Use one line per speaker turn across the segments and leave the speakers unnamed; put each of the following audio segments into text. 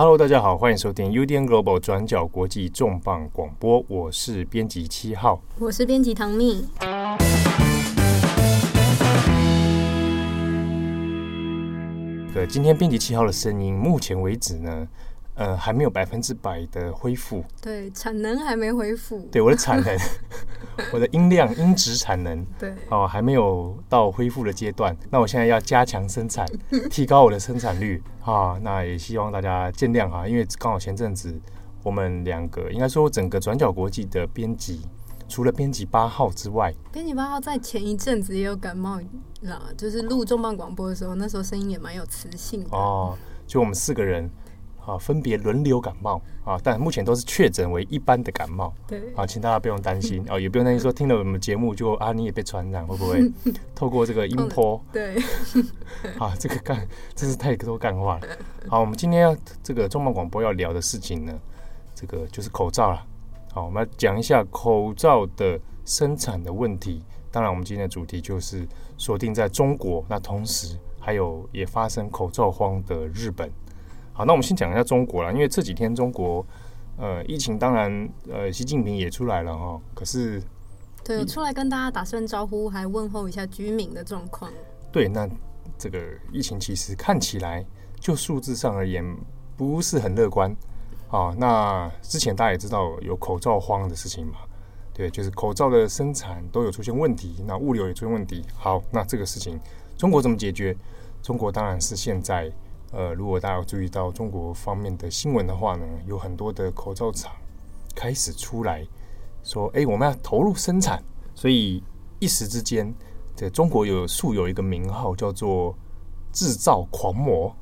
Hello，大家好，欢迎收听 UDN Global 转角国际重磅广播，我是编辑七号，
我是编辑唐蜜。
呃，今天编辑七号的声音，目前为止呢，呃，还没有百分之百的恢复。
对，产能还没恢复。
对，我的产能。我的音量、音质产能，
对，
哦，还没有到恢复的阶段。那我现在要加强生产，提高我的生产率啊。那也希望大家见谅哈，因为刚好前阵子我们两个，应该说整个转角国际的编辑，除了编辑八号之外，
编辑八号在前一阵子也有感冒啦，就是录重磅广播的时候，那时候声音也蛮有磁性的
哦。就我们四个人。啊，分别轮流感冒啊，但目前都是确诊为一般的感冒。
对
啊，请大家不用担心啊，也不用担心说听了我们节目就啊，你也被传染会不会？透过这个音波，
对，
啊，这个干真是太多干话了。好，我们今天要这个重磅广播要聊的事情呢，这个就是口罩了。好，我们要讲一下口罩的生产的问题。当然，我们今天的主题就是锁定在中国，那同时还有也发生口罩荒的日本。好，那我们先讲一下中国啦，因为这几天中国，呃，疫情当然，呃，习近平也出来了哈，可是，
对，出来跟大家打声招呼，还问候一下居民的状况。
对，那这个疫情其实看起来，就数字上而言，不是很乐观。啊，那之前大家也知道有口罩荒的事情嘛，对，就是口罩的生产都有出现问题，那物流也出现问题。好，那这个事情中国怎么解决？中国当然是现在。呃，如果大家有注意到中国方面的新闻的话呢，有很多的口罩厂开始出来说：“哎、欸，我们要投入生产。”所以一时之间，这中国有素有一个名号叫做“制造狂魔”，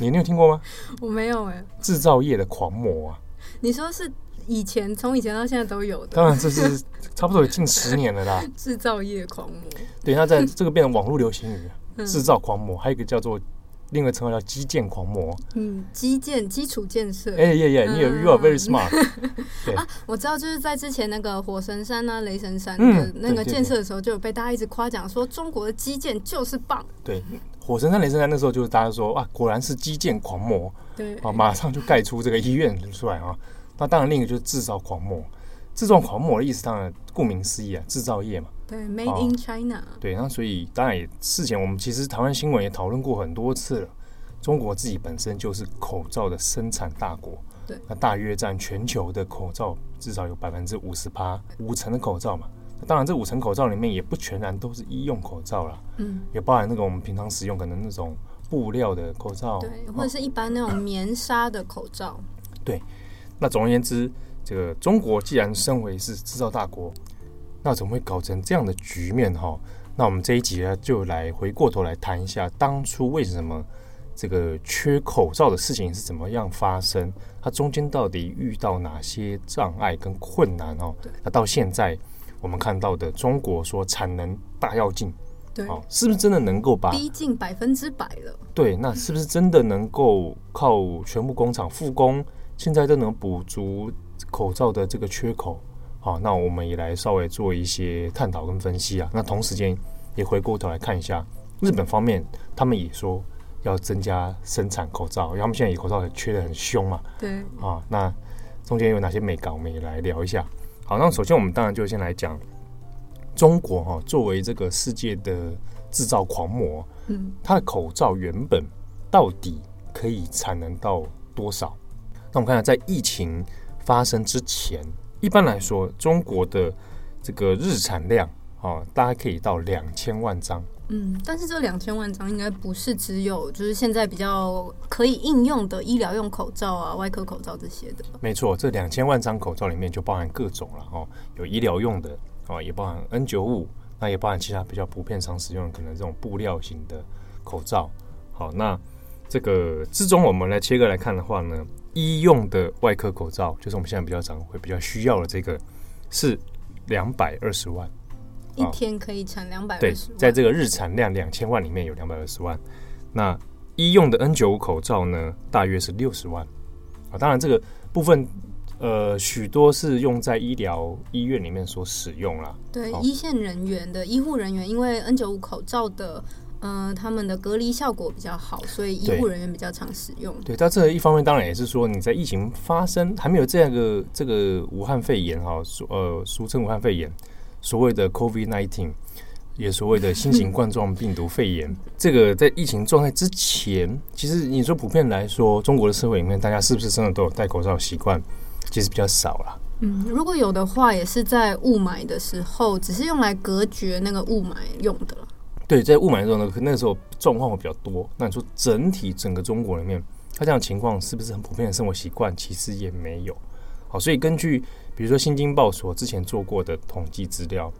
你你有听过吗？
我没有哎、欸。
制造业的狂魔啊！
你说是以前从以前到现在都有的？
当然，这是差不多有近十年了啦。
制造业狂魔，
对，那在这个变成网络流行语，制造狂魔，还有一个叫做。另外称号叫基建狂魔，
嗯，基建基础建设，
哎呀呀，你有 you are very smart，对。
啊，我知道，就是在之前那个火神山啊、雷神山的那个建设的时候，就有被大家一直夸奖说中国的基建就是棒。
对，火神山、雷神山那时候就是大家说啊，果然是基建狂魔，
对。
啊，马上就盖出这个医院出来啊。那当然，另一个就是制造狂魔，制造狂魔的意思当然顾名思义啊，制造业嘛。
对，Made in China。
对，那所以当然也事前我们其实台湾新闻也讨论过很多次了。中国自己本身就是口罩的生产大国，
对，
那大约占全球的口罩至少有百分之五十八，五成的口罩嘛。那当然，这五成口罩里面也不全然都是医用口罩啦，
嗯，
也包含那个我们平常使用可能那种布料的口罩，
对，或者是一般那种棉纱的口罩。
对，那总而言之，这个中国既然身为是制造大国。那怎么会搞成这样的局面哈？那我们这一集呢，就来回过头来谈一下当初为什么这个缺口罩的事情是怎么样发生？它中间到底遇到哪些障碍跟困难哦？那到现在我们看到的中国说产能大跃进，
对，
是不是真的能够把
逼近百分之百了？
对，那是不是真的能够靠全部工厂复工，现在都能补足口罩的这个缺口？好，那我们也来稍微做一些探讨跟分析啊。那同时间也回过头来看一下日本方面，他们也说要增加生产口罩，因为他们现在也口罩很缺的很凶嘛。
对。
啊，那中间有哪些美感，我们也来聊一下。好，那首先我们当然就先来讲中国哈，作为这个世界的制造狂魔，
嗯，
它的口罩原本到底可以产能到多少？那我们看下在疫情发生之前。一般来说，中国的这个日产量啊，大概可以到两千万张。
嗯，但是这两千万张应该不是只有就是现在比较可以应用的医疗用口罩啊、外科口罩这些的。
没错，这两千万张口罩里面就包含各种了哦，有医疗用的啊，也包含 N 九五，那也包含其他比较普遍常使用的可能这种布料型的口罩。好，那这个之中我们来切割来看的话呢。医用的外科口罩，就是我们现在比较常会比较需要的这个，是两百二十万，
一天可以产两百
对，在这个日产量两千万里面有两百二十万。那医用的 N 九五口罩呢，大约是六十万啊。当然，这个部分呃，许多是用在医疗医院里面所使用啦。
对，一线人员的医护人员，因为 N 九五口罩的。呃，他们的隔离效果比较好，所以医护人员比较常使用。
对，但这一方面当然也是说，你在疫情发生还没有这样一个这个武汉肺炎哈，呃，俗称武汉肺炎，所谓的 COVID nineteen，也所谓的新型冠状病毒肺炎。这个在疫情状态之前，其实你说普遍来说，中国的社会里面，大家是不是真的都有戴口罩习惯？其实比较少了。
嗯，如果有的话，也是在雾霾的时候，只是用来隔绝那个雾霾用的。
对，在雾霾的时候呢，那个时候状况会比较多。那你说整体整个中国里面，它这样的情况是不是很普遍的生活习惯？其实也没有。好，所以根据比如说《新京报》所之前做过的统计资料，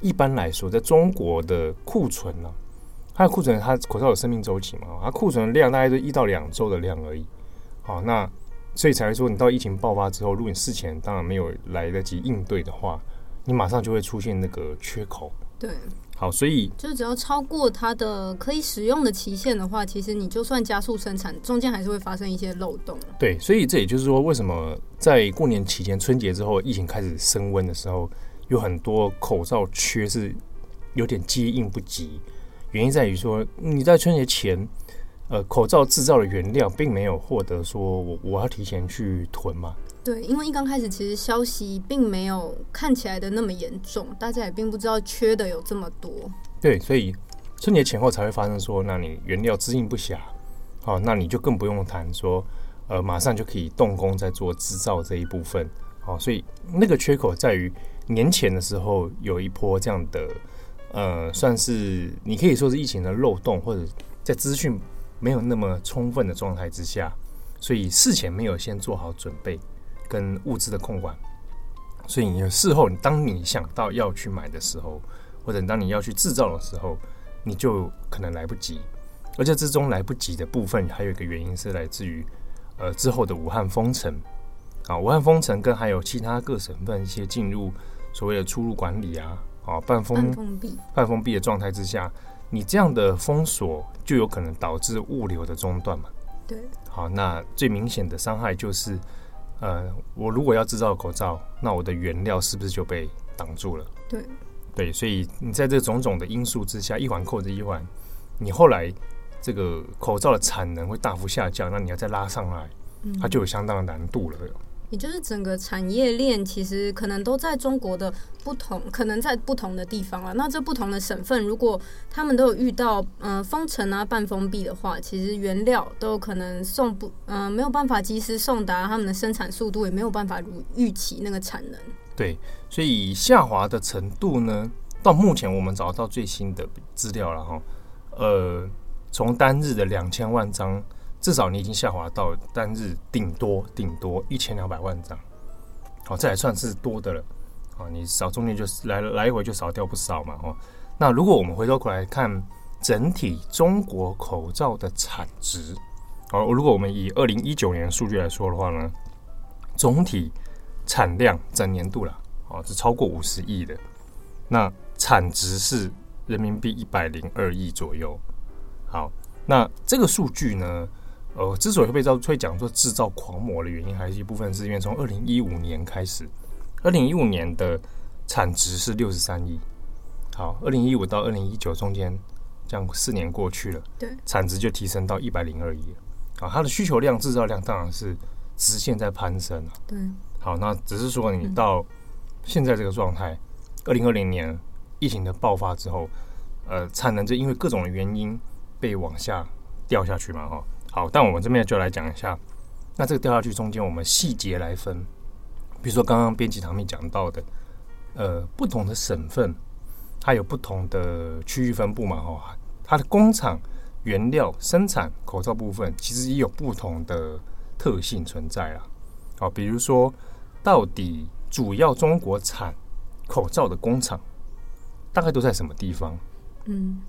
一般来说，在中国的库存呢、它的库存，它口罩有生命周期嘛，它库存的量大概就一到两周的量而已。好，那所以才会说，你到疫情爆发之后，如果你事前当然没有来得及应对的话，你马上就会出现那个缺口。
对。
好，所以
就是只要超过它的可以使用的期限的话，其实你就算加速生产，中间还是会发生一些漏洞。
对，所以这也就是说，为什么在过年期间、春节之后，疫情开始升温的时候，有很多口罩缺是有点接应不及。原因在于说，你在春节前，呃，口罩制造的原料并没有获得说我我要提前去囤嘛。
对，因为一刚开始，其实消息并没有看起来的那么严重，大家也并不知道缺的有这么多。
对，所以春节前后才会发生说，那你原料供应不暇，好，那你就更不用谈说，呃，马上就可以动工在做制造这一部分。好，所以那个缺口在于年前的时候有一波这样的，呃，算是你可以说是疫情的漏洞，或者在资讯没有那么充分的状态之下，所以事前没有先做好准备。跟物资的控管，所以你事后，你当你想到要去买的时候，或者当你要去制造的时候，你就可能来不及。而且之中来不及的部分，还有一个原因是来自于呃之后的武汉封城啊，武汉封城跟还有其他各省份一些进入所谓的出入管理啊，啊半封
半封闭
半封闭的状态之下，你这样的封锁就有可能导致物流的中断嘛。
对，
好，那最明显的伤害就是。呃，我如果要制造口罩，那我的原料是不是就被挡住了？
对，
对，所以你在这种种的因素之下，一环扣着一环，你后来这个口罩的产能会大幅下降，那你要再拉上来，它就有相当的难度了。
也就是整个产业链其实可能都在中国的不同，可能在不同的地方了。那这不同的省份，如果他们都有遇到嗯、封城啊、半封闭的话，其实原料都有可能送不嗯、没有办法及时送达，他们的生产速度也没有办法如预期那个产能。
对，所以下滑的程度呢，到目前我们找到最新的资料了哈，呃，从单日的两千万张。至少你已经下滑到单日顶多顶多一千两百万张，好，这还算是多的了，啊，你少中间就来来回就少掉不少嘛，哦，那如果我们回头过来看整体中国口罩的产值，哦，如果我们以二零一九年数据来说的话呢，总体产量整年度了，哦，是超过五十亿的，那产值是人民币一百零二亿左右，好，那这个数据呢？呃，之所以会被叫会讲说制造狂魔的原因，还是一部分是因为从二零一五年开始，二零一五年的产值是六十三亿，好，二零一五到二零一九中间这样四年过去了，
对，
产值就提升到一百零二亿了，啊，它的需求量、制造量当然是直线在攀升了，
对，
好，那只是说你到现在这个状态，二零二零年疫情的爆发之后，呃，产能就因为各种原因被往下掉下去嘛，哈。好，但我们这边就来讲一下，那这个掉下去中间，我们细节来分。比如说刚刚编辑堂妹讲到的，呃，不同的省份它有不同的区域分布嘛，哈，它的工厂原料生产口罩部分，其实也有不同的特性存在啊。好，比如说到底主要中国产口罩的工厂大概都在什么地方？
嗯。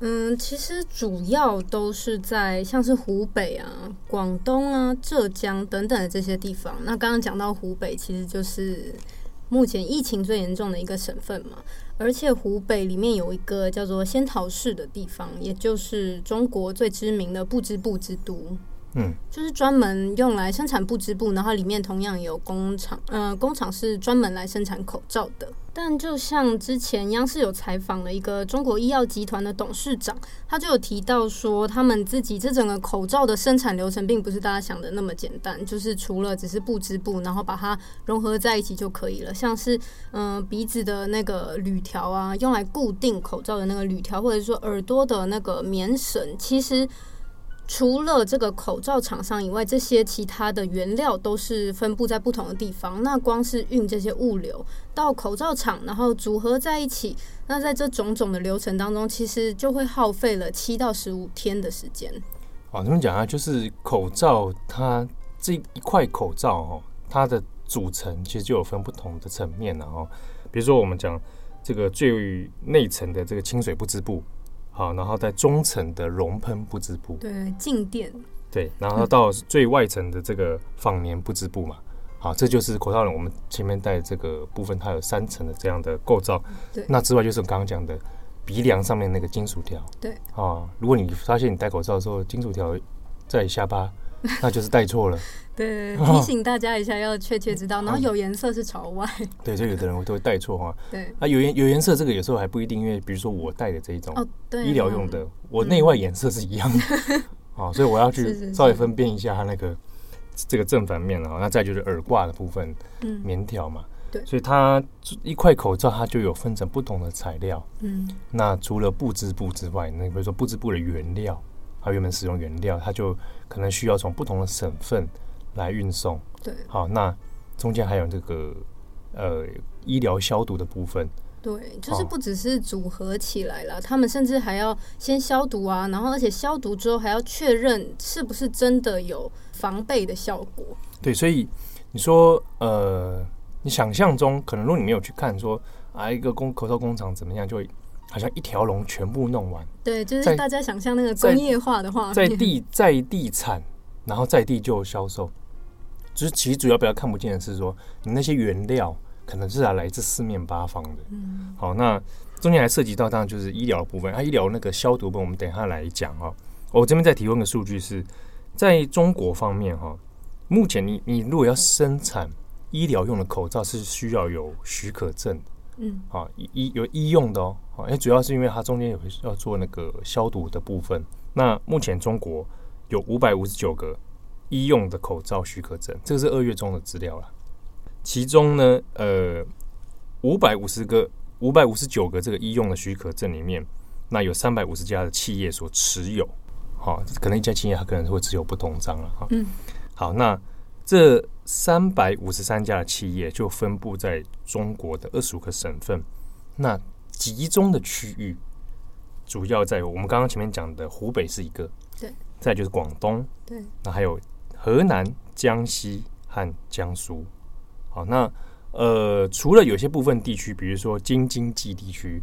嗯，其实主要都是在像是湖北啊、广东啊、浙江等等的这些地方。那刚刚讲到湖北，其实就是目前疫情最严重的一个省份嘛。而且湖北里面有一个叫做仙桃市的地方，也就是中国最知名的不织布之都。
嗯，
就是专门用来生产布织布，然后里面同样有工厂，嗯、工厂是专门来生产口罩的。但就像之前央视有采访了一个中国医药集团的董事长，他就有提到说，他们自己这整个口罩的生产流程并不是大家想的那么简单，就是除了只是布织布，然后把它融合在一起就可以了。像是嗯、鼻子的那个铝条啊，用来固定口罩的那个铝条，或者说耳朵的那个棉绳，其实。除了这个口罩厂商以外，这些其他的原料都是分布在不同的地方。那光是运这些物流到口罩厂，然后组合在一起，那在这种种的流程当中，其实就会耗费了七到十五天的时间。
好，这么讲啊，就是口罩它这一块口罩哦，它的组成其实就有分不同的层面了哦。比如说我们讲这个最内层的这个清水不织布。好，然后在中层的熔喷不织布，
对，静电，
对，然后到最外层的这个纺棉不织布嘛，好，这就是口罩人我们前面戴这个部分，它有三层的这样的构造。
对，
那之外就是我刚刚讲的鼻梁上面那个金属条。
对，
啊，如果你发现你戴口罩的时候金属条在下巴。那就是戴错了，
对，提醒大家一下，要确切知道。然后有颜色是朝外，
对，所以有的人我都会戴错哈。
对，
啊，有颜有颜色这个有时候还不一定，因为比如说我戴的这一种
哦，
医疗用的，我内外颜色是一样。的，啊，所以我要去稍微分辨一下它那个这个正反面啊。那再就是耳挂的部分，嗯，棉条嘛，
对，
所以它一块口罩它就有分成不同的材料，
嗯，
那除了布织布之外，那比如说布织布的原料。它原本使用原料，它就可能需要从不同的省份来运送。
对，
好，那中间还有这个呃医疗消毒的部分。
对，就是不只是组合起来了，哦，他们甚至还要先消毒啊，然后而且消毒之后还要确认是不是真的有防备的效果。
对，所以你说呃，你想象中可能如果你没有去看说啊一个工口罩工厂怎么样就会。好像一条龙全部弄完，
对，就是大家想象那个工业化的话，
在地在地产，然后在地就销售。就是其实主要比较看不见的是说，你那些原料可能是来来自四面八方的。
嗯，
好，那中间还涉及到当然就是医疗部分，啊，医疗那个消毒部分，我们等一下来讲哦。我这边再提供个数据是，在中国方面哈，目前你你如果要生产医疗用的口罩，是需要有许可证的。
嗯，
好，医有医用的哦，好，哎，主要是因为它中间有要做那个消毒的部分。那目前中国有五百五十九个医用的口罩许可证，这个是二月中的资料了。其中呢，呃，五百五十个、五百五十九个这个医用的许可证里面，那有三百五十家的企业所持有，好，可能一家企业它可能会持有不同张了哈。
嗯，
好，那。这三百五十三家的企业就分布在中国的二十五个省份，那集中的区域主要在我们刚刚前面讲的湖北是一个，
对，
再就是广东，
对，
那还有河南、江西和江苏。好，那呃，除了有些部分地区，比如说京津冀地区，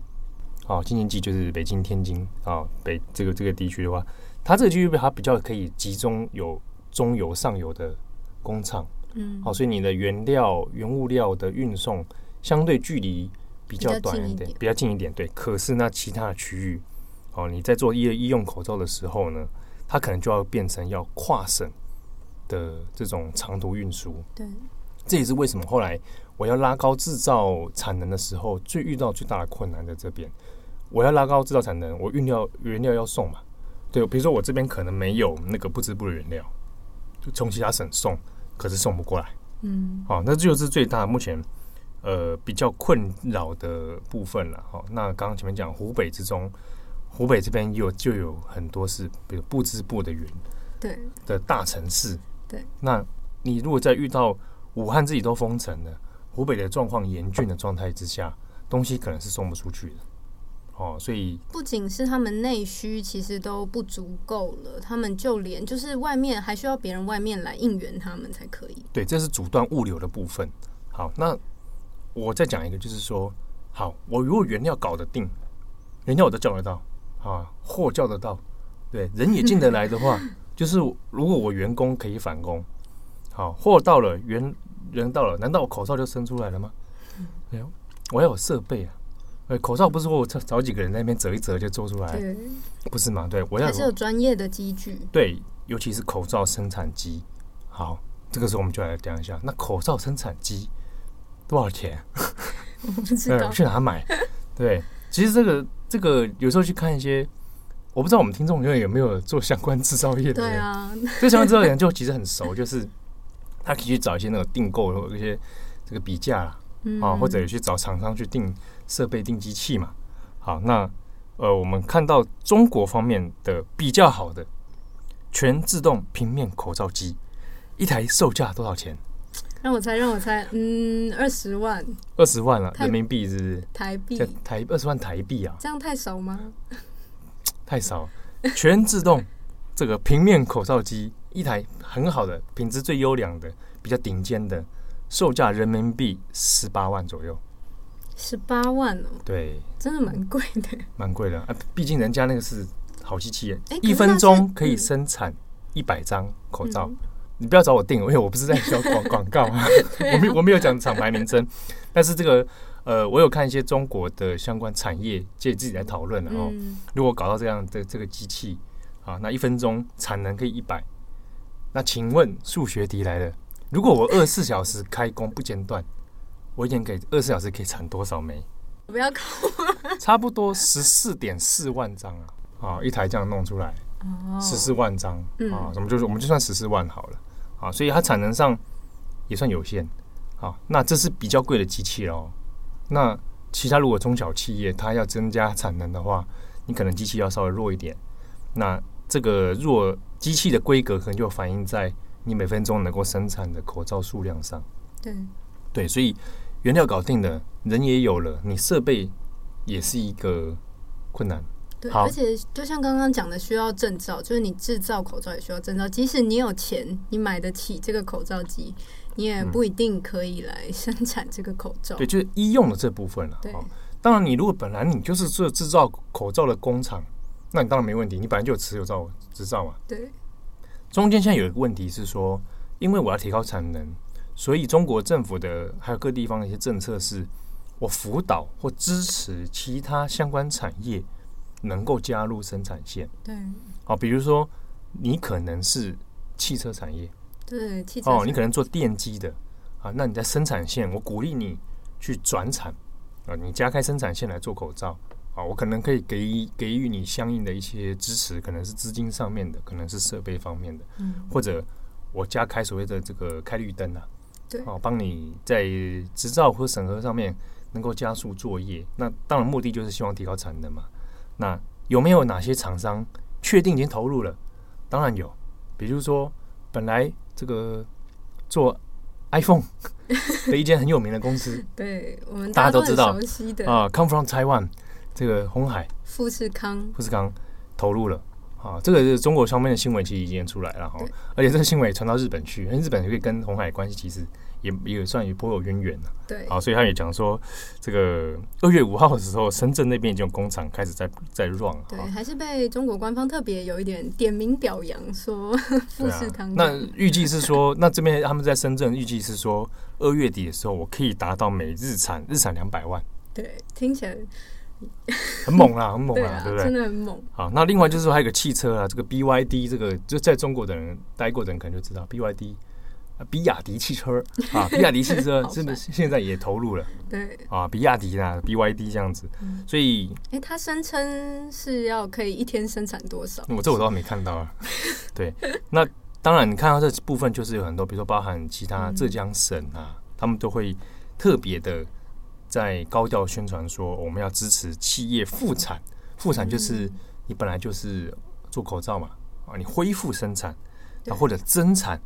好，京津冀就是北京、天津啊，北这个这个地区的话，它这个区域它比较可以集中有中游、上游的。工厂，
嗯，
好，所以你的原料、原物料的运送相对距离比较短一点，比较近一点，对。可是那其他的区域，哦，你在做医医用口罩的时候呢，它可能就要变成要跨省的这种长途运输。
对，
这也是为什么后来我要拉高制造产能的时候，最遇到最大的困难在这边。我要拉高制造产能，我运料原料要送嘛，对，比如说我这边可能没有那个不织布的原料，就从其他省送。可是送不过来，
嗯，
好，那这就是最大目前呃比较困扰的部分了。好，那刚刚前面讲湖北之中，湖北这边有就有很多是比如不织布的云，
对
的大城市，
对。
那你如果在遇到武汉自己都封城了，湖北的状况严峻的状态之下，东西可能是送不出去的。哦，所以
不仅是他们内需其实都不足够了，他们就连就是外面还需要别人外面来应援他们才可以。
对，这是阻断物流的部分。好，那我再讲一个，就是说，好，我如果原料搞得定，原料我都叫得到啊，货叫得到，对，人也进得来的话，就是如果我员工可以返工，好，货到了，原人到了，难道我口罩就生出来了吗？没有，我要有设备啊。呃，口罩不是说我找找几个人在那边折一折就做出
来，
不是吗？对，我要
还是有专业的机具。
对，尤其是口罩生产机。好，这个时候我们就来讲一下，那口罩生产机多少钱？
我不知道
去哪买？对，其实这个这个有时候去看一些，我不知道我们听众里面有没有做相关制造业的人，
对啊，
对相关制造业的人就其实很熟，就是他可以去找一些那个订购或一些这个比价啊，或者去找厂商去订设备、定机器嘛。好，那呃，我们看到中国方面的比较好的全自动平面口罩机，一台售价多少钱？
让我猜，让我猜，嗯，二十万，
二十万了，人民币是不是？
台币，
台二十万台币啊？
这样太少吗？
太少，全自动这个平面口罩机，一台很好的，品质最优良的，比较顶尖的，售价人民币十八万左右。
十八万哦，
对，
真的蛮贵的，
蛮贵的啊！毕竟人家那个是好机器，一分钟可以生产一百张口罩。嗯、你不要找我订，因为我不是在搞广广告 啊，我没我没有讲厂牌名称。但是这个呃，我有看一些中国的相关产业借自己来讨论，然后如果搞到这样的这个机器啊，那一分钟产能可以一百，那请问数学题来了，如果我二十四小时开工不间断？我一天可以二十四小时可以产多少枚？
不要考我。
差不多十四点四万张啊！啊，一台这样弄出来，十四万张啊，我们就是我们就算十四万好了啊，所以它产能上也算有限。啊，那这是比较贵的机器哦。那其他如果中小企业它要增加产能的话，你可能机器要稍微弱一点。那这个弱机器的规格可能就反映在你每分钟能够生产的口罩数量上。
对
对，所以。原料搞定了，人也有了，你设备也是一个困难。
对，而且就像刚刚讲的，需要证照，就是你制造口罩也需要证照。即使你有钱，你买得起这个口罩机，你也不一定可以来生产这个口罩。
嗯、对，就是医用的这部分了。
对，
当然，你如果本来你就是做制造口罩的工厂，那你当然没问题，你本来就有持有照执照嘛。
对。
中间现在有一个问题是说，因为我要提高产能。所以，中国政府的还有各地方的一些政策是，我辅导或支持其他相关产业能够加入生产线。
对，
好，比如说你可能是汽车产业，
对，汽车
哦，你可能做电机的。啊，那你在生产线，我鼓励你去转产。啊，你加开生产线来做口罩。啊，我可能可以给予给予你相应的一些支持，可能是资金上面的，可能是设备方面的，嗯，或者我加开所谓的这个开绿灯啊。哦，帮你在执照和审核上面能够加速作业，那当然目的就是希望提高产能嘛。那有没有哪些厂商确定已经投入了？当然有，比如说本来这个做 iPhone 的一间很有名的公司，
对我们
大家都知道
啊
，Come from Taiwan 这个红海
富士康，
富士康投入了。啊，这个是中国方面的新闻，其实已经出来了哈，而且这个新闻也传到日本去，因为日本可以跟红海关系其实也也算也颇有渊源了。
对，
啊，所以他也讲说，这个二月五号的时候，深圳那边已经有工厂开始在在 run。
对，还是被中国官方特别有一点点名表扬，说富士康。
那预计是说，那这边他们在深圳预计是说，二月底的时候，我可以达到每日产日产两百万。
对，听起来。
很猛啦，很猛啦，
对，啊、
对不对？
真的很猛。
好，那另外就是说还有个汽车啊，这个 BYD 这个就在中国的人待过的人可能就知道，BYD 啊，比亚迪汽车啊，比亚迪汽车真的现在也投入了，
对
啊，比亚迪啦，BYD 这样子，所以
哎、欸，他声称是要可以一天生产多少？
我这我倒没看到啊。对，那当然你看到这部分就是有很多，比如说包含其他浙江省啊，嗯、他们都会特别的。在高调宣传说，我们要支持企业复产。复产就是你本来就是做口罩嘛，啊，你恢复生产，啊，或者增产，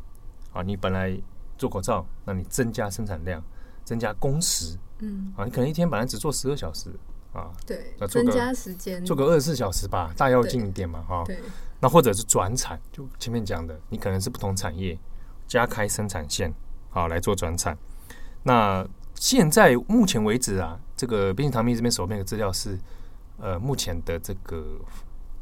啊，你本来做口罩，那你增加生产量，增加工时，嗯，啊，你可能一天本来只做十二小时，啊，
对，增加时间，
做个二十四小时吧，大要进一点嘛，哈，
对，
那或者是转产，就前面讲的，你可能是不同产业加开生产线，好来做转产，那。现在目前为止啊，这个边境唐蜜这边手边的资料是，呃，目前的这个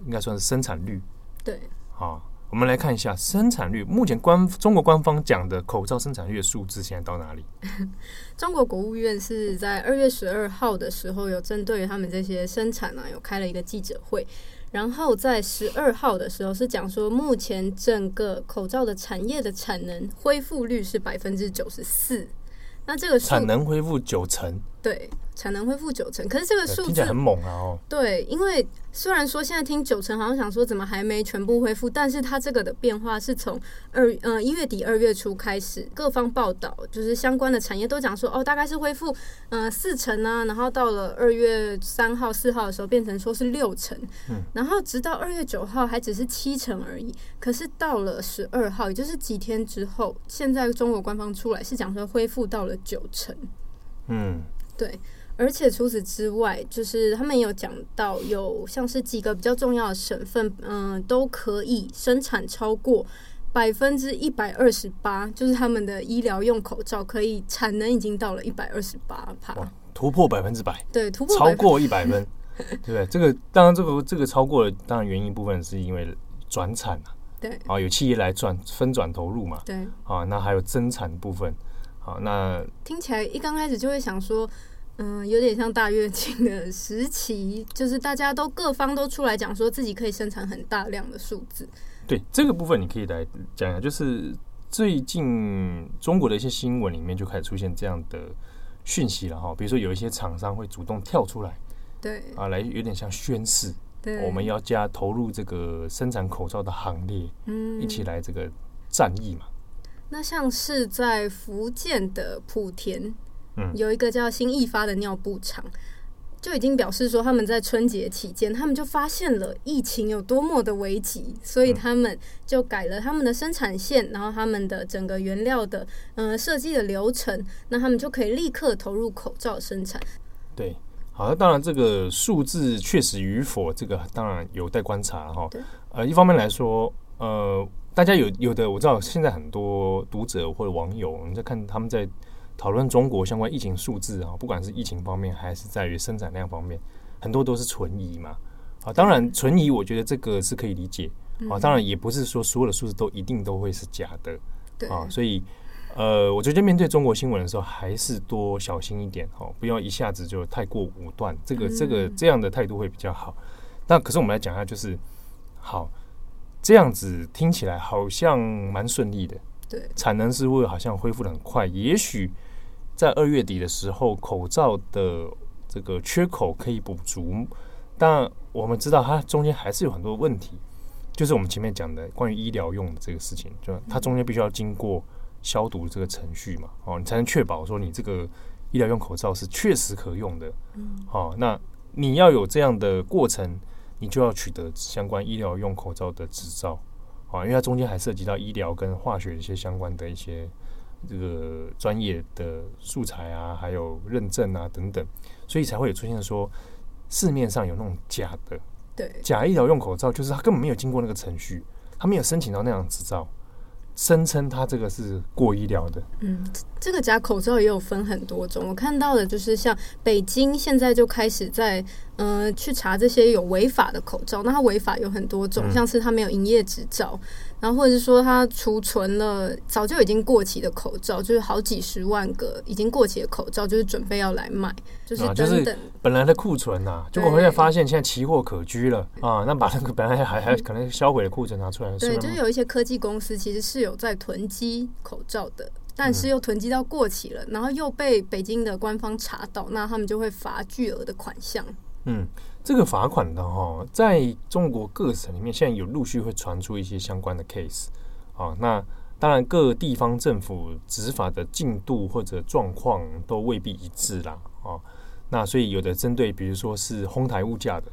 应该算是生产率。
对，
好，我们来看一下生产率。目前官中国官方讲的口罩生产率的数字现在到哪里？
中国国务院是在二月十二号的时候有针对他们这些生产啊，有开了一个记者会。然后在十二号的时候是讲说，目前整个口罩的产业的产能恢复率是百分之九十四。那这个
产能恢复九成，
对。产能恢复九成，可是这个数字
很猛啊！哦，
对，因为虽然说现在听九成，好像想说怎么还没全部恢复，但是它这个的变化是从二呃一月底二月初开始，各方报道就是相关的产业都讲说哦，大概是恢复呃四成啊，然后到了二月三号四号的时候变成说是六成，嗯，然后直到二月九号还只是七成而已，可是到了十二号，也就是几天之后，现在中国官方出来是讲说恢复到了九成，嗯，对。而且除此之外，就是他们有讲到，有像是几个比较重要的省份，嗯、呃，都可以生产超过百分之一百二十八，就是他们的医疗用口罩可以产能已经到了一百二十八帕，
突破百分之百，
对，突破
超过一百分，对不对？这个当然，这个这个超过了，当然原因部分是因为转产啊，
对，
啊，有企业来转分转投入嘛，
对，
啊，那还有增产部分，好，那
听起来一刚开始就会想说。嗯，有点像大跃进的时期，就是大家都各方都出来讲说自己可以生产很大量的数字。
对这个部分，你可以来讲一下，就是最近中国的一些新闻里面就开始出现这样的讯息了哈。比如说有一些厂商会主动跳出来，
对
啊，来有点像宣誓，
对，
我们要加投入这个生产口罩的行列，嗯，一起来这个战役嘛。
那像是在福建的莆田。嗯有一个叫新义发的尿布厂，就已经表示说他们在春节期间，他们就发现了疫情有多么的危急，所以他们就改了他们的生产线，然后他们的整个原料的嗯设计的流程，那他们就可以立刻投入口罩生产。
对，好，那当然这个数字确实与否，这个当然有待观察哈。呃，一方面来说，呃，大家有有的我知道，现在很多读者或者网友你在看他们在。讨论中国相关疫情数字啊，不管是疫情方面还是在于生产量方面，很多都是存疑嘛。啊，当然存疑，我觉得这个是可以理解啊。当然也不是说所有的数字都一定都会是假的，对啊。所以呃，我觉得面对中国新闻的时候，还是多小心一点哦，不要一下子就太过武断。这个这个这样的态度会比较好。那可是我们来讲一下，就是好这样子听起来好像蛮顺利的，
对，
产能是会好像恢复的很快，也许。在二月底的时候，口罩的这个缺口可以补足，但我们知道它中间还是有很多问题，就是我们前面讲的关于医疗用的这个事情，就它中间必须要经过消毒这个程序嘛，哦，你才能确保说你这个医疗用口罩是确实可用的，嗯，好，那你要有这样的过程，你就要取得相关医疗用口罩的执照，啊，因为它中间还涉及到医疗跟化学一些相关的一些。这个专业的素材啊，还有认证啊等等，所以才会有出现说市面上有那种假的，
对，
假医疗用口罩，就是他根本没有经过那个程序，他没有申请到那样的执照。声称他这个是过医疗的，
嗯，这个假口罩也有分很多种。我看到的就是像北京现在就开始在嗯、呃、去查这些有违法的口罩，那它违法有很多种，像是它没有营业执照，然后或者是说他储存了早就已经过期的口罩，就是好几十万个已经过期的口罩，就是准备要来卖，就是等等、啊就是、
本来的库存呐、啊，结果回来发现现在期货可居了啊，那把那个 本来还还可能销毁的库存拿出来，
对，就是有一些科技公司其实是有在囤积口罩的，但是又囤积到过期了，然后又被北京的官方查到，那他们就会罚巨额的款项。
嗯，这个罚款的哈，在中国各省里面，现在有陆续会传出一些相关的 case 啊。那当然，各地方政府执法的进度或者状况都未必一致啦啊。那所以有的针对，比如说是哄抬物价的，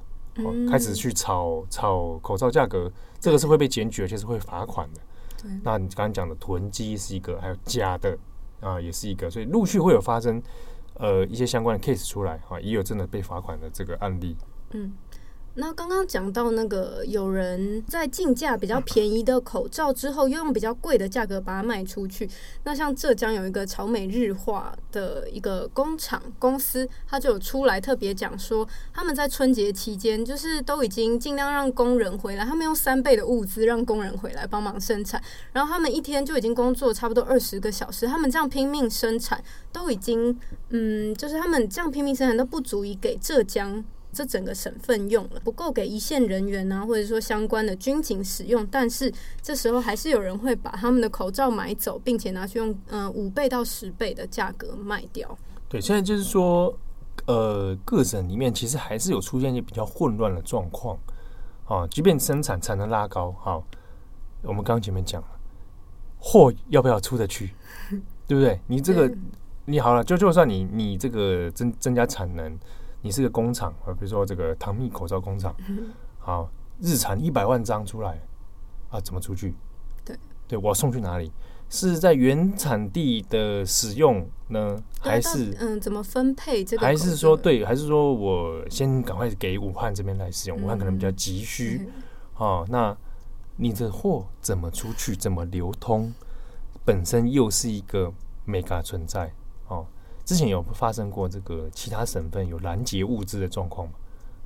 开始去炒炒口罩价格，这个是会被检举，而且是会罚款的。那你刚刚讲的囤积是一个，还有假的啊，也是一个，所以陆续会有发生呃一些相关的 case 出来啊，也有真的被罚款的这个案例。
嗯。那刚刚讲到那个有人在进价比较便宜的口罩之后，又用比较贵的价格把它卖出去。那像浙江有一个潮美日化的一个工厂公司，他就有出来特别讲说，他们在春节期间就是都已经尽量让工人回来，他们用三倍的物资让工人回来帮忙生产，然后他们一天就已经工作差不多二十个小时，他们这样拼命生产都已经，嗯，就是他们这样拼命生产都不足以给浙江。这整个省份用了不够给一线人员啊，或者说相关的军警使用，但是这时候还是有人会把他们的口罩买走，并且拿去用嗯五倍到十倍的价格卖掉。
对，现在就是说，呃，各省里面其实还是有出现一些比较混乱的状况啊。即便生产产能拉高，好、啊，我们刚刚前面讲了，货要不要出得去，对不对？你这个，你好了，就就算你你这个增增加产能，你是个工厂啊，比如说这个唐蜜口罩工厂，好，日产一百万张出来啊，怎么出去？
对，
对我要送去哪里？是在原产地的使用呢，还是
嗯，怎么分配这个？
还是说对，还是说我先赶快给武汉这边来使用？
嗯、
武汉可能比较急需，
嗯、
哦，那你的货怎么出去？怎么流通？本身又是一个 mega 存在哦。之前有发生过这个其他省份有拦截物资的状况嘛？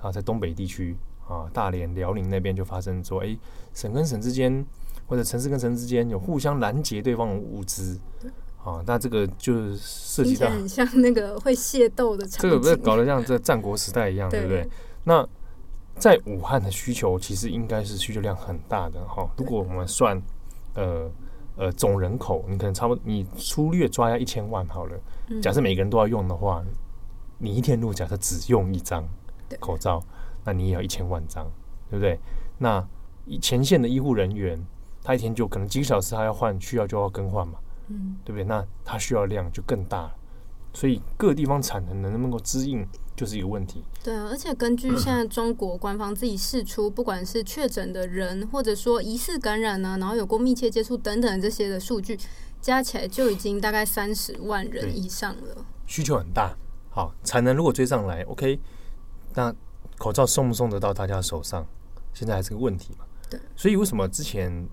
啊，在东北地区啊，大连、辽宁那边就发生说，哎，省跟省之间。或者城市跟城市之间有互相拦截对方的物资，啊，那这个就涉及到
很像那个会械斗的场景，
这个不是搞得像这战国时代一样，对不对？那在武汉的需求其实应该是需求量很大的哈。如果我们算呃呃总人口，你可能差不多你粗略抓下一千万好了。假设每个人都要用的话，你一天如果假设只用一张口罩，那你也要一千万张，对不对？那前线的医护人员。他一天就可能几个小时，他要换，需要就要更换嘛，嗯，对不对？那他需要量就更大了，所以各地方产能能不能够支应，就是一个问题。
对啊，而且根据现在中国官方自己释出，不管是确诊的人，或者说疑似感染啊，然后有过密切接触等等这些的数据，加起来就已经大概三十万人以上了。
需求很大，好，产能如果追上来，OK，那口罩送不送得到大家手上，现在还是个问题嘛。
对，
所以为什么之前？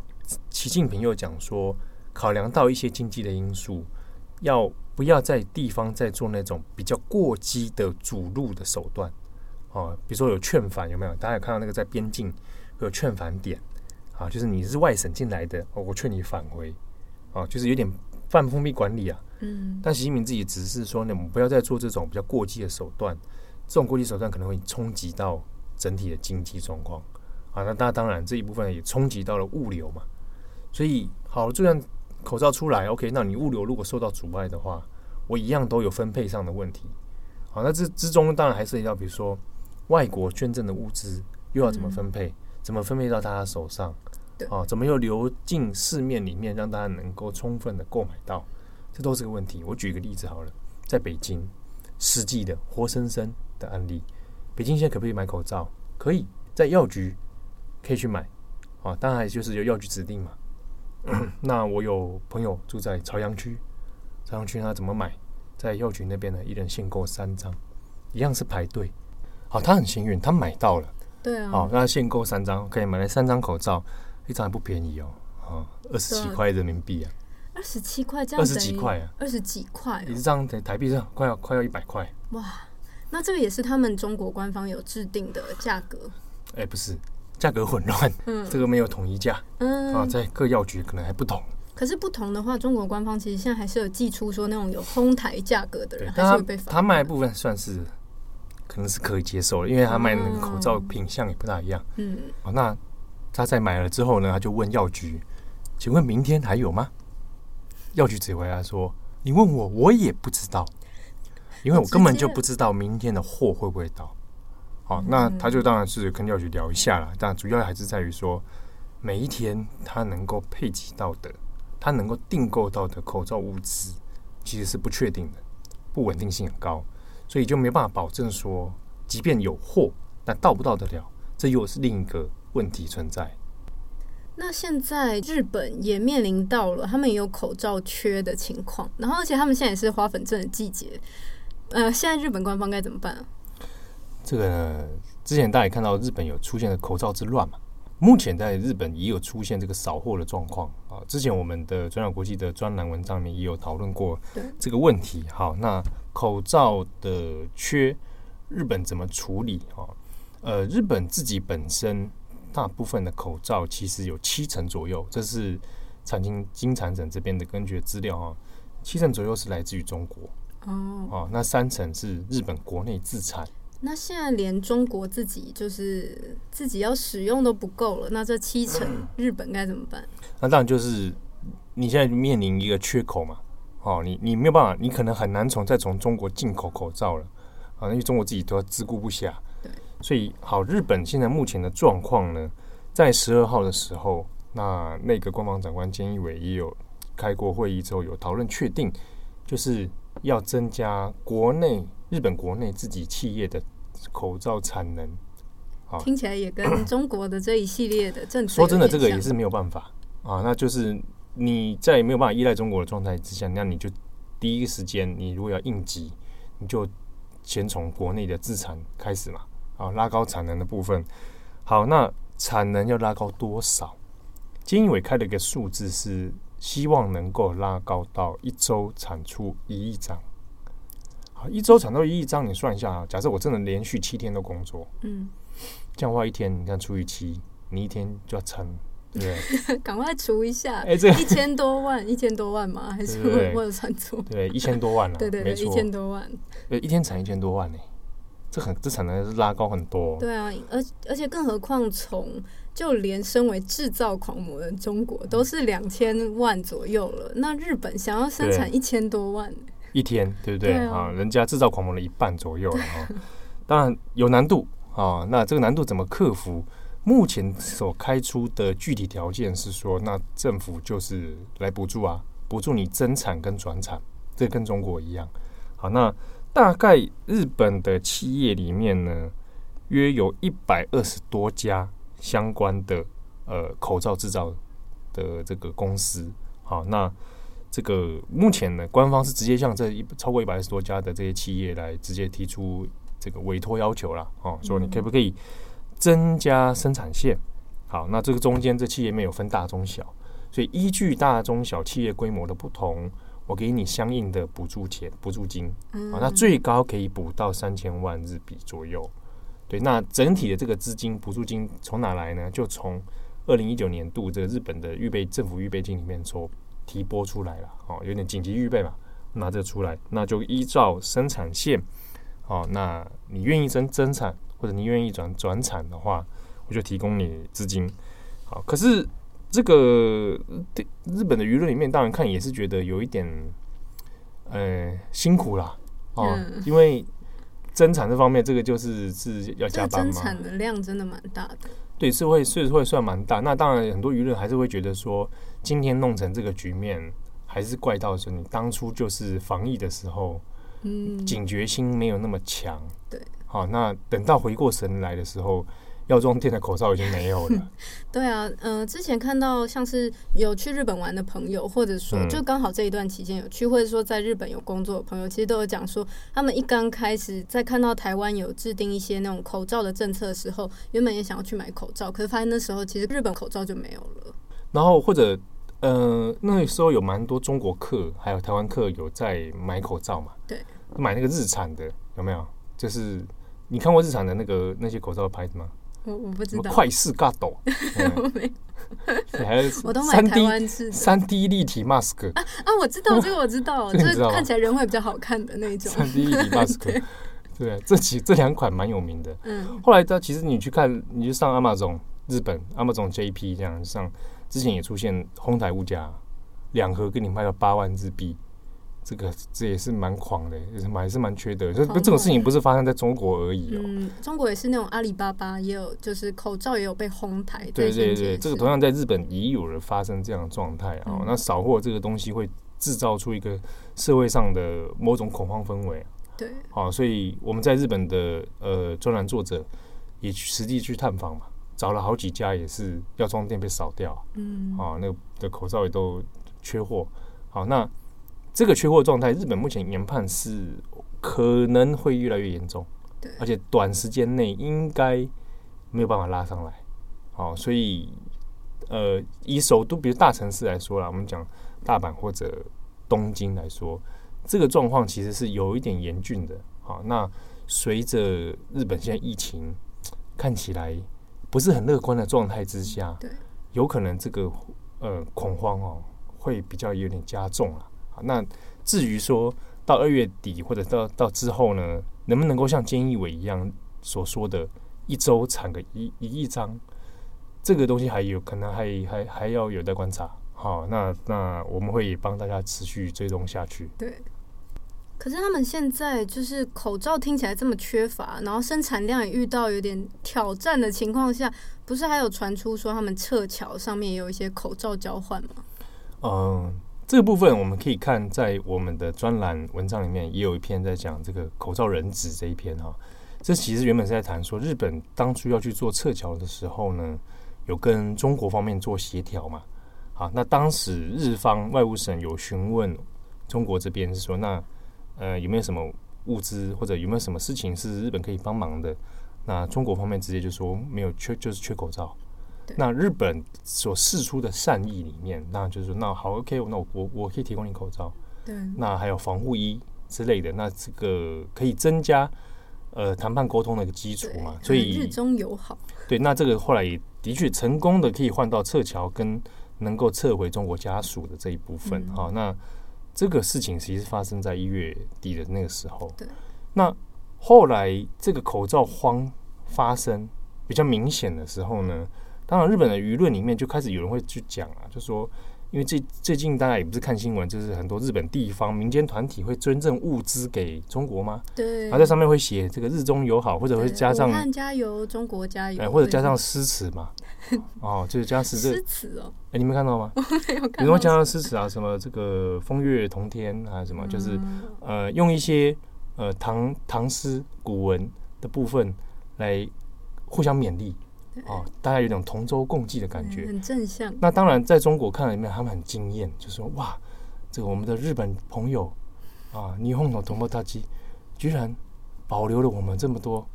习近平又讲说，考量到一些经济的因素，要不要在地方再做那种比较过激的阻路的手段？哦，比如说有劝返，有没有？大家有看到那个在边境有劝返点啊？就是你是外省进来的，哦，我劝你返回，啊，就是有点半封闭管理啊。嗯。但习近平自己只是说，呢，我们不要再做这种比较过激的手段，这种过激手段可能会冲击到整体的经济状况啊。那大家当然这一部分也冲击到了物流嘛。所以，好，就算口罩出来，OK，那你物流如果受到阻碍的话，我一样都有分配上的问题。好，那这之中当然还涉及到，比如说外国捐赠的物资又要怎么分配，嗯、怎么分配到大家手上？对，啊，怎么又流进市面里面，让大家能够充分的购买到？这都是个问题。我举一个例子好了，在北京，实际的活生生的案例，北京现在可不可以买口罩？可以在药局可以去买，啊，当然就是由药局指定嘛。那我有朋友住在朝阳区，朝阳区他怎么买？在药局那边呢，一人限购三张，一样是排队。好，他很幸运，他买到了。
对啊。
好，那他限购三张，可以买来三张口罩，一张还不便宜哦，啊，二十七块人民币啊。
二十七块这样。
二十几块啊。
二十几块。
一张台台币上快要快要一百块。
哇，那这个也是他们中国官方有制定的价格？
哎，不是。价格混乱，嗯，这个没有统一价，嗯啊，在各药局可能还不同。
可是不同的话，中国官方其实现在还是有寄出说那种有哄抬价格的人还是会被罚。
他卖的部分算是可能是可以接受的，因为他卖那个口罩品相也不大一样。嗯，哦，那他在买了之后呢，他就问药局：“请问明天还有吗？”药局只回答说：“你问我，我也不知道，因为我根本就不知道明天的货会不会到。”好，那他就当然是跟药局聊一下了，但主要还是在于说，每一天他能够配给到的，他能够订购到的口罩物资，其实是不确定的，不稳定性很高，所以就没办法保证说，即便有货，那到不到得了，这又是另一个问题存在。
那现在日本也面临到了他们也有口罩缺的情况，然后而且他们现在也是花粉症的季节，呃，现在日本官方该怎么办啊？
这个呢，之前大家也看到日本有出现的口罩之乱嘛，目前在日本也有出现这个扫货的状况啊。之前我们的转角国际的专栏文章里面也有讨论过这个问题。好，那口罩的缺，日本怎么处理啊？呃，日本自己本身大部分的口罩其实有七成左右，这是产经经产省这边的根据资料啊，七成左右是来自于中国哦，啊，那三成是日本国内自产。
那现在连中国自己就是自己要使用都不够了，那这七成 日本该怎么办？
那当然就是你现在面临一个缺口嘛，哦，你你没有办法，你可能很难从再从中国进口口罩了啊，因为中国自己都要自顾不暇。
对，
所以好，日本现在目前的状况呢，在十二号的时候，那那个官方长官菅义伟也有开过会议之后有讨论确定，就是要增加国内日本国内自己企业的口罩产能。好，
听起来也跟中国的这一系列的政策
说真的，这个也是没有办法啊，那就是。你在没有办法依赖中国的状态之下，那你就第一个时间，你如果要应急，你就先从国内的自产开始嘛，啊，拉高产能的部分。好，那产能要拉高多少？菅义伟开了一个数字是希望能够拉高到一周产出一亿张。好，一周产到一亿张，你算一下啊，假设我真的连续七天都工作，
嗯，
这样的话一天你看除以七，你一天就要撑。对，
赶快除一下，
哎，这
一千多万，一千多万吗？还是我有算错？
对，一千多万了，
对对对，一千多万，
对，一天产一千多万呢，这很这产能是拉高很多。
对啊，而而且更何况从就连身为制造狂魔的中国都是两千万左右了，那日本想要生产一千多万
一天，对不对啊？人家制造狂魔的一半左右了啊，当然有难度啊。那这个难度怎么克服？目前所开出的具体条件是说，那政府就是来补助啊，补助你增产跟转产，这跟中国一样。好，那大概日本的企业里面呢，约有一百二十多家相关的呃口罩制造的这个公司。好，那这个目前呢，官方是直接向这一超过一百二十多家的这些企业来直接提出这个委托要求了。哦，说你可不可以？增加生产线，好，那这个中间这企业没有分大中小，所以依据大中小企业规模的不同，我给你相应的补助钱、补助金，啊，那最高可以补到三千万日币左右。对，那整体的这个资金补助金从哪来呢？就从二零一九年度这个日本的预备政府预备金里面所提拨出来了，哦，有点紧急预备嘛，拿这个出来，那就依照生产线，哦，那你愿意增增产？或者你愿意转转产的话，我就提供你资金。好，可是这个日本的舆论里面，当然看也是觉得有一点，呃，辛苦啦，哦，嗯、因为增产这方面，这个就是是要加班嘛。增
产的量真的蛮大的。
对，是会是会算蛮大。那当然，很多舆论还是会觉得说，今天弄成这个局面，还是怪到说你当初就是防疫的时候，嗯，警觉心没有那么强。
对。
好，那等到回过神来的时候，药妆店的口罩已经没有了。
对啊，嗯、呃，之前看到像是有去日本玩的朋友，或者说就刚好这一段期间有去，或者说在日本有工作的朋友，其实都有讲说，他们一刚开始在看到台湾有制定一些那种口罩的政策的时候，原本也想要去买口罩，可是发现那时候其实日本口罩就没有了。
然后或者，呃，那时候有蛮多中国客还有台湾客有在买口罩嘛？
对，买
那个日产的有没有？就是。你看过日产的那个那些口罩的牌子吗？
我我不知道。
快视嘎斗，
我没。
还
我都买台湾式
三 D 立体 mask
啊啊！我知道 这个，我知道，就是看起来人会比较好看的那种
三 D 立体 mask。对，这几这两款蛮有名的。嗯。后来，它其实你去看，你就上 Amazon 日本 Amazon JP 这样上，之前也出现哄抬物价，两盒给你卖到八万日币。这个这也是蛮狂的，也是蛮是蛮缺德。这这种事情不是发生在中国而已哦。
嗯，中国也是那种阿里巴巴也有，就是口罩也有被哄抬。
对对对，这个同样在日本也有人发生这样的状态啊。那扫货这个东西会制造出一个社会上的某种恐慌氛围。
对。
好，所以我们在日本的呃专栏作者也实际去探访嘛，找了好几家也是药妆店被扫掉。嗯。啊，那个的口罩也都缺货。好，那。这个缺货状态，日本目前研判是可能会越来越严重，
对，
而且短时间内应该没有办法拉上来。好，所以呃，以首都比如大城市来说啦，我们讲大阪或者东京来说，这个状况其实是有一点严峻的。好，那随着日本现在疫情看起来不是很乐观的状态之下，
对，
有可能这个呃恐慌哦会比较有点加重了。那至于说到二月底或者到到之后呢，能不能够像菅义伟一样所说的，一周产个一一亿张，这个东西还有可能还还还要有待观察。好，那那我们会帮大家持续追踪下去。
对。可是他们现在就是口罩听起来这么缺乏，然后生产量也遇到有点挑战的情况下，不是还有传出说他们撤侨上面也有一些口罩交换吗？
嗯，这个部分我们可以看在我们的专栏文章里面也有一篇在讲这个口罩人质这一篇哈。这其实原本是在谈说日本当初要去做撤侨的时候呢，有跟中国方面做协调嘛。好，那当时日方外务省有询问中国这边是说那。呃，有没有什么物资或者有没有什么事情是日本可以帮忙的？那中国方面直接就说没有缺，就是缺口罩。那日本所释出的善意里面，那就是说那好，OK，那我我我可以提供你口罩。
对。
那还有防护衣之类的，那这个可以增加呃谈判沟通的一个基础嘛？所以
日中友好。
对，那这个后来也的确成功的可以换到撤侨跟能够撤回中国家属的这一部分。好、嗯，那。这个事情其实发生在一月底的那个时候。
对。
那后来这个口罩荒发生比较明显的时候呢，当然日本的舆论里面就开始有人会去讲啊，就说，因为最最近大家也不是看新闻，就是很多日本地方民间团体会捐赠物资给中国吗？
对。
然后在上面会写这个日中友好，或者会加上
加油，中国加油，
哎，或者加上诗词嘛。哦，就是加诗
诗词哦。
哎，你没看到吗？
我没有看到。
比如说加上诗词啊，什么这个风月同天啊，什么就是、嗯、呃，用一些呃唐唐诗古文的部分来互相勉励哦，大家有一种同舟共济的感觉，
很正向。
那当然，在中国看来面，他们很惊艳，就是说哇，这个我们的日本朋友啊，霓虹的同胞大吉居然保留了我们这么多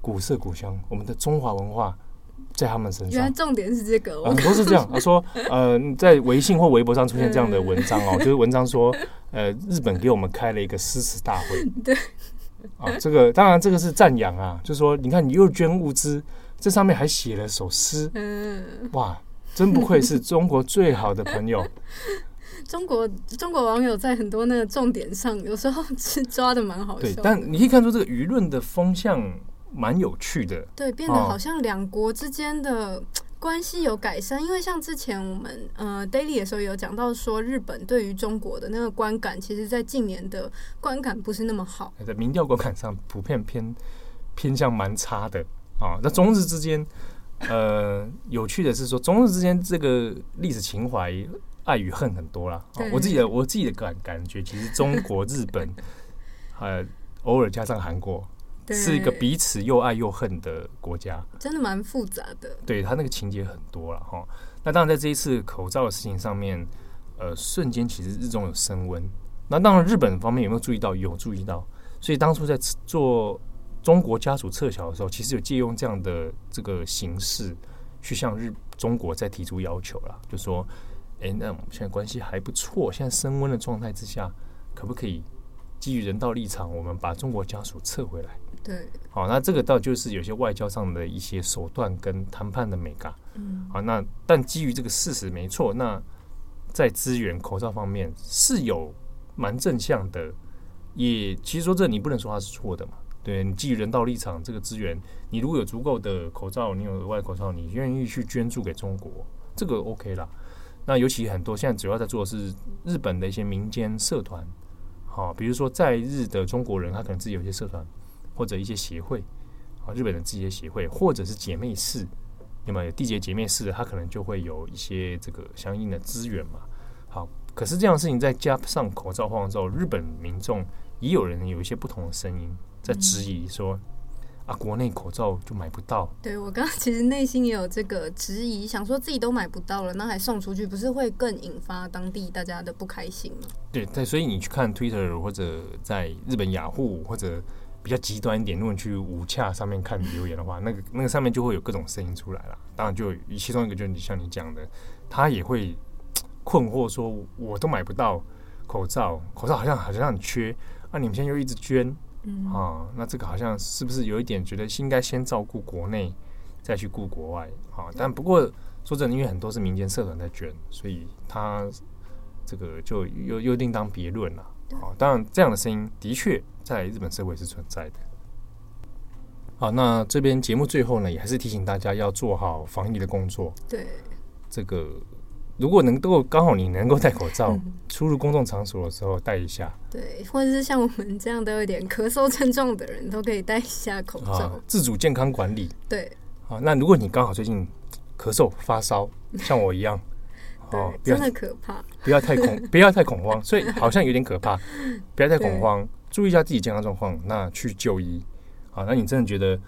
古色古香，我们的中华文化。在他们身上，
原来重点是这个，
很多是这样。他说，呃，在微信或微博上出现这样的文章哦，就是文章说，呃，日本给我们开了一个诗词大会。
对，
啊，这个当然这个是赞扬啊，就是说，你看你又捐物资，这上面还写了首诗，嗯，哇，真不愧是中国最好的朋友。
中国中国网友在很多那个重点上，有时候是抓的蛮好笑的。
对，但你可以看出这个舆论的风向。蛮有趣的，
对，变得好像两国之间的 关系有改善。哦、因为像之前我们呃 daily 的时候有讲到说，日本对于中国的那个观感，其实在近年的观感不是那么好，
在民调观感上普遍偏偏向蛮差的啊。那中日之间，呃，有趣的是说，中日之间这个历史情怀、爱与恨很多啦。我自己的我自己的感感觉，其实中国、日本，呃，偶尔加上韩国。是一个彼此又爱又恨的国家，
真的蛮复杂的。
对，他那个情节很多了哈。那当然，在这一次口罩的事情上面，呃，瞬间其实日中有升温。那当然，日本方面有没有注意到？有注意到。所以当初在做中国家属撤侨的时候，其实有借用这样的这个形式去向日中国再提出要求了，就说：哎，那我们现在关系还不错，现在升温的状态之下，可不可以基于人道立场，我们把中国家属撤回来？
对，
好，那这个倒就是有些外交上的一些手段跟谈判的美感。
嗯，
好，那但基于这个事实没错，那在资源口罩方面是有蛮正向的，也其实说这你不能说它是错的嘛。对，你基于人道立场，这个资源你如果有足够的口罩，你有额外口罩，你愿意去捐助给中国，这个 OK 啦。那尤其很多现在主要在做的是日本的一些民间社团，好，比如说在日的中国人，他可能自己有一些社团。或者一些协会啊，日本的这些协会，或者是姐妹市，那么有缔结姐妹市的，他可能就会有一些这个相应的资源嘛。好，可是这样的事情再加上口罩荒之后，日本民众也有人有一些不同的声音在质疑说：“嗯、啊，国内口罩就买不到。
对”对我刚刚其实内心也有这个质疑，想说自己都买不到了，那还送出去，不是会更引发当地大家的不开心吗？
对对，所以你去看 Twitter 或者在日本雅虎或者。比较极端一点，如果你去五洽上面看留言的话，那个那个上面就会有各种声音出来了。当然，就其中一个就是你像你讲的，他也会困惑说，我都买不到口罩，口罩好像好像很缺，啊、你们现在又一直捐，嗯啊，那这个好像是不是有一点觉得应该先照顾国内，再去顾国外啊？但不过说真的，因为很多是民间社团在捐，所以他这个就又又另当别论了。啊，当然这样的声音的确在日本社会是存在的。好，那这边节目最后呢，也还是提醒大家要做好防疫的工作。
对，
这个如果能够刚好你能够戴口罩，出入公众场所的时候戴一下。
对，或者是像我们这样都有点咳嗽症状的人都可以戴一下口罩。
啊，自主健康管理。
对。
好，那如果你刚好最近咳嗽发烧，像我一样，
哦，真的可怕。
不要太恐，不要太恐慌，所以好像有点可怕。不要太恐慌，注意一下自己健康状况，那去就医。啊，那你真的觉得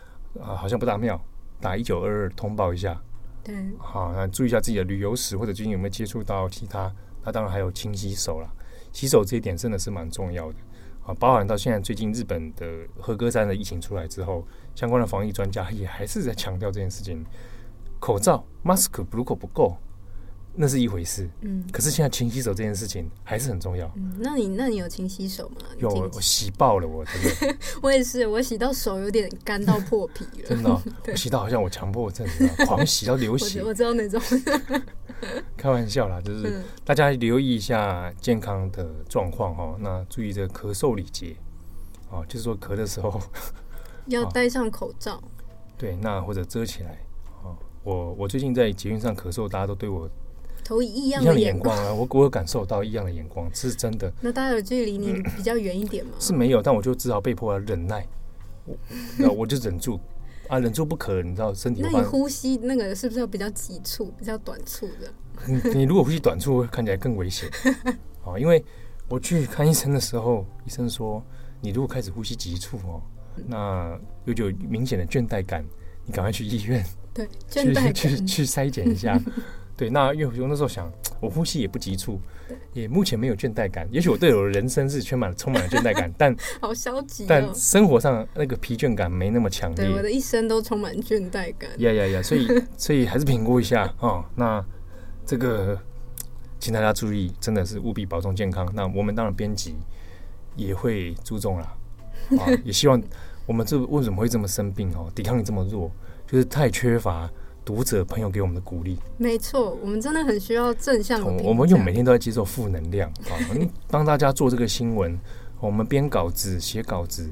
啊，好像不大妙，打一九二二通报一下。
对，
好，那注意一下自己的旅游史，或者最近有没有接触到其他？那当然还有勤洗手了，洗手这一点真的是蛮重要的啊。包含到现在最近日本的和歌山的疫情出来之后，相关的防疫专家也还是在强调这件事情。口罩 mask 如果不够。那是一回事，嗯，可是现在勤洗手这件事情还是很重要。
嗯，那你那你有勤洗手吗？
有，我洗爆了，我真的。
我也是，我洗到手有点干到破皮了。
真的，哦，我洗到好像我强迫症，狂洗到流血。
我知道那种。
开玩笑啦，就是大家留意一下健康的状况哈。那注意这个咳嗽礼节哦，就是说咳的时候
要戴上口罩。
对，那或者遮起来。我我最近在捷运上咳嗽，大家都对我。
投以异样的眼光
啊！我我有感受到异样的眼光，这是真的。
那大家有距离你比较远一点吗？
是没有，但我就只好被迫要忍耐。我那 我就忍住啊，忍住不可，你知道身体。
那你呼吸那个是不是要比较急促、比较短促的？
你 你如果呼吸短促，会看起来更危险啊！因为我去看医生的时候，医生说你如果开始呼吸急促哦，那有就有明显的倦怠感，你赶快去医院，
对，倦怠
去去去筛检一下。对，那因为我那时候想，我呼吸也不急促，也目前没有倦怠感。也许我对我的人生是充满了充满了倦怠感，但
好消极。
但生活上那个疲倦感没那么强烈。
对，我的一生都充满倦怠感。
呀呀呀！所以 所以还是评估一下哦。那这个，请大家注意，真的是务必保重健康。那我们当然编辑也会注重啦，啊，也希望我们这为什么会这么生病哦？抵抗力这么弱，就是太缺乏。读者朋友给我们的鼓励，
没错，我们真的很需要正向的。
我们又每天都在接受负能量啊！帮大家做这个新闻，我们编稿子、写稿子，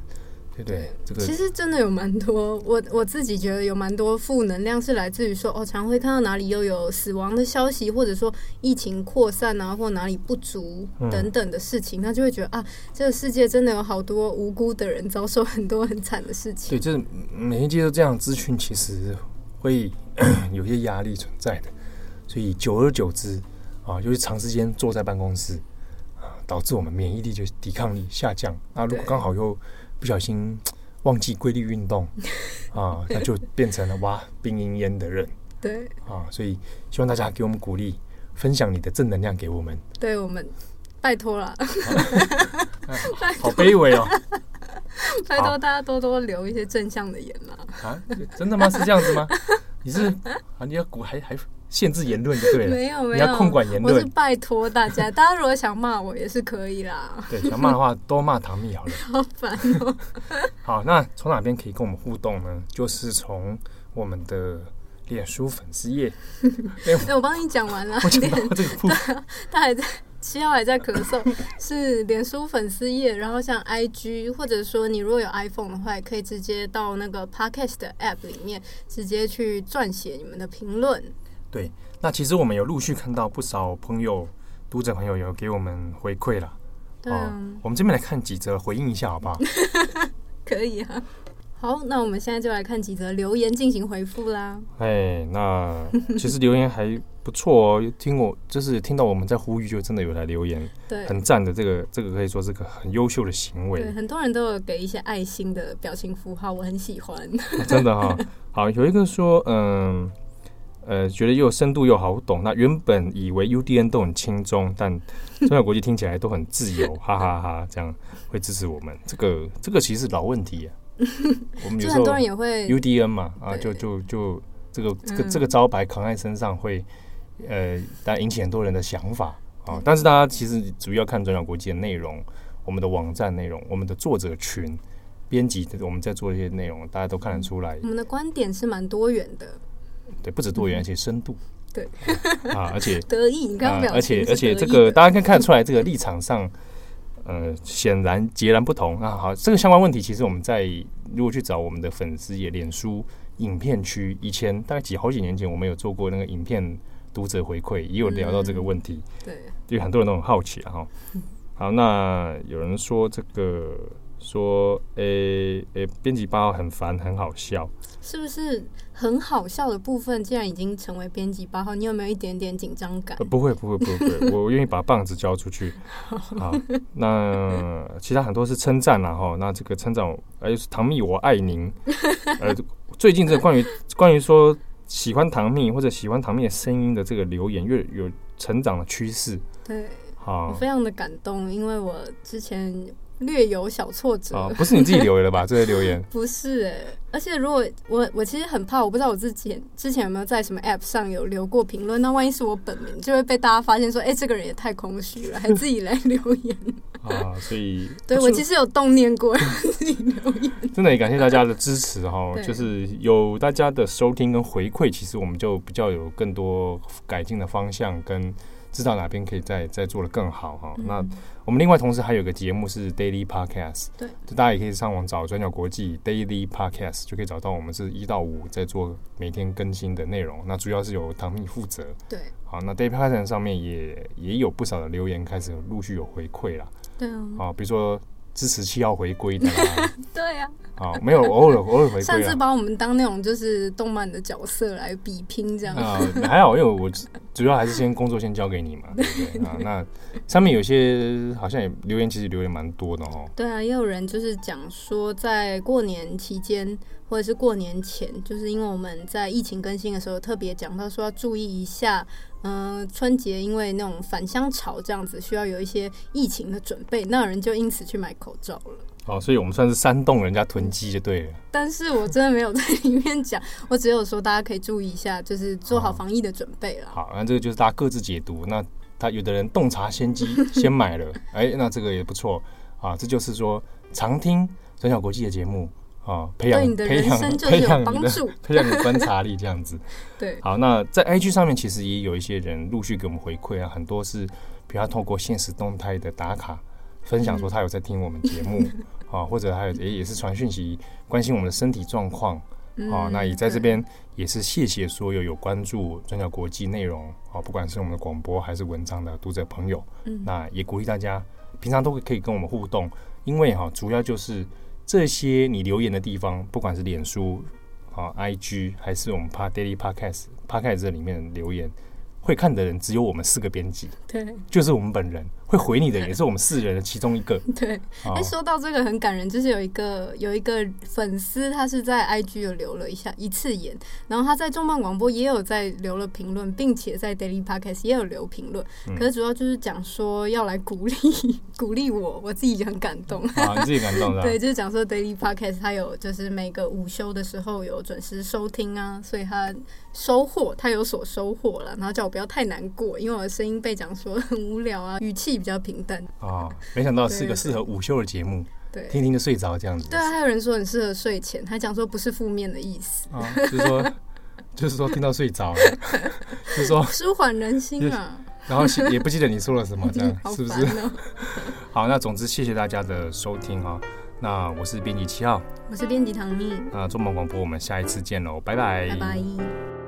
对不对？这个
其实真的有蛮多，我我自己觉得有蛮多负能量是来自于说，哦，常会看到哪里又有死亡的消息，或者说疫情扩散啊，或哪里不足等等的事情，那、嗯、就会觉得啊，这个世界真的有好多无辜的人遭受很多很惨的事情。
对，就是每天接受这样的资讯，其实会。有些压力存在的，所以久而久之啊，就是长时间坐在办公室啊，导致我们免疫力就抵抗力下降。那如果刚好又不小心 忘记规律运动啊，那就变成了哇病恹恹的人。
对
啊，所以希望大家给我们鼓励，分享你的正能量给我们。
对我们，拜托了，
好卑微哦。
拜托大家多多留一些正向的言嘛。
啊，真的吗？是这样子吗？你是啊？你要鼓还还限制言论就对了。
没有没有，
你要控管言论。
我是拜托大家，大家如果想骂我也是可以啦。
对，想骂的话多骂唐蜜好了。
好烦哦。
好，那从哪边可以跟我们互动呢？就是从我们的脸书粉丝页。
哎，我帮你讲完了。
我讲到这个部
分，他还在。七号还在咳嗽，是脸书粉丝页，然后像 IG，或者说你如果有 iPhone 的话，也可以直接到那个 Podcast 的 App 里面，直接去撰写你们的评论。
对，那其实我们有陆续看到不少朋友、读者朋友有给我们回馈了。
对啊，
哦，我们这边来看几则回应一下，好不好？
可以啊。好，那我们现在就来看几则留言进行回复啦。
哎，那其实留言还不错哦。听我就是听到我们在呼吁，就真的有来留言，
对，
很赞的。这个这个可以说是个很优秀的行为。
对，很多人都有给一些爱心的表情符号，我很喜欢。
啊、真的哈、哦，好，有一个说，嗯呃，觉得又深度又好懂。那原本以为 UDN 都很轻松，但中小国际听起来都很自由，哈，哈哈哈。这样会支持我们，这个这个其实是老问题啊。我们有时候
很多人也会
UDN 嘛啊，就就就这个这个这个招牌扛在身上会呃，但引起很多人的想法啊。但是大家其实主要看转角国际的内容，我们的网站内容，我们的作者群、编辑，我们在做一些内容，大家都看得出来。
我们的观点是蛮多元的，
对，不止多元，而且深度。
对
啊，而且
得意，你刚刚表
而且而且这个大家可以看得出来，这个立场上。呃，显然截然不同。那好，这个相关问题，其实我们在如果去找我们的粉丝也、脸书影片区，以前大概几好几年前，我们有做过那个影片读者回馈，也有聊到这个问题。
嗯、对，
因为很多人都很好奇啊。哈，好，那有人说这个说，诶、欸、诶，编辑八号很烦，很好笑。
是不是很好笑的部分，竟然已经成为编辑八号？你有没有一点点紧张感？
不会，不会，不会，不会。我愿意把棒子交出去。好，那其他很多是称赞了哈。那这个称赞，哎，唐蜜，我爱您。呃，最近这关于关于说喜欢唐蜜或者喜欢唐蜜的声音的这个留言，越有成长的趋势。
对，
好，
我非常的感动，因为我之前。略有小挫折哦，
不是你自己留的吧？这些留言
不是哎、欸，而且如果我我其实很怕，我不知道我自己之前有没有在什么 App 上有留过评论，那万一是我本名，就会被大家发现说，哎、欸，这个人也太空虚了，还自己来留言
啊！所以
对我其实有动念过自己留言，
真的也感谢大家的支持哈，就是有大家的收听跟回馈，其实我们就比较有更多改进的方向跟。知道哪边可以再再做的更好哈、嗯。那我们另外同时还有个节目是 Daily Podcast，
对，
就大家也可以上网找转角国际 Daily Podcast，就可以找到我们是一到五在做每天更新的内容。那主要是由唐蜜负责。
对，
好，那 Daily Podcast 上面也也有不少的留言开始陆续有回馈了。
对啊，
好，比如说。支持七要回归的啦，
对呀、
啊，好，没有偶尔偶尔回归。
上次把我们当那种就是动漫的角色来比拼这样
啊，还好，因为我主要还是先工作先交给你嘛，对不对 啊？那上面有些好像也留言，其实留言蛮多的哦。
对啊，也有人就是讲说，在过年期间或者是过年前，就是因为我们在疫情更新的时候特别讲到说要注意一下。嗯、呃，春节因为那种返乡潮这样子，需要有一些疫情的准备，那有人就因此去买口罩了。
哦，所以我们算是煽动人家囤积就对了。
但是我真的没有在里面讲，我只有说大家可以注意一下，就是做好防疫的准备了。
好，那这个就是大家各自解读。那他有的人洞察先机，先买了，哎、欸，那这个也不错啊。这就是说，常听转角国际的节目。啊，培养培养培养你的 培养你的观察力这样子。
对，
好，那在 IG 上面其实也有一些人陆续给我们回馈啊，很多是比如透过现实动态的打卡分享说他有在听我们节目 啊，或者还有也也是传讯息关心我们的身体状况啊。那也在这边也是谢谢所有有关注转角国际内容啊，不管是我们的广播还是文章的读者朋友，那也鼓励大家平常都可以跟我们互动，因为哈主要就是。这些你留言的地方，不管是脸书、啊 IG，还是我们 Pod Daily Podcast Podcast 这里面留言，会看的人只有我们四个编辑，
对，
就是我们本人。会回你的也是我们四人的其中一个。
对，哎、欸，说到这个很感人，就是有一个有一个粉丝，他是在 IG 有留了一下一次言，然后他在重磅广播也有在留了评论，并且在 Daily Podcast 也有留评论、嗯。可是主要就是讲说要来鼓励鼓励我，我自己就很感动。
啊，你自己感动的。
对，就是讲说 Daily Podcast 他有就是每个午休的时候有准时收听啊，所以他收获他有所收获了，然后叫我不要太难过，因为我的声音被讲说很无聊啊，语气。比较平淡
哦，没想到是个适合午休的节目，对，听听就睡着这样子。
对啊，还有人说很适合睡前，他讲说不是负面的意思，
哦、就是说 就是说听到睡着，就是说
舒缓人心啊。
然后也不记得你说了什么，这样 是不是？好，那总之谢谢大家的收听哈。那我是编辑七号，
我是编辑唐蜜。
那中文广播，我们下一次见喽，拜拜，
拜拜。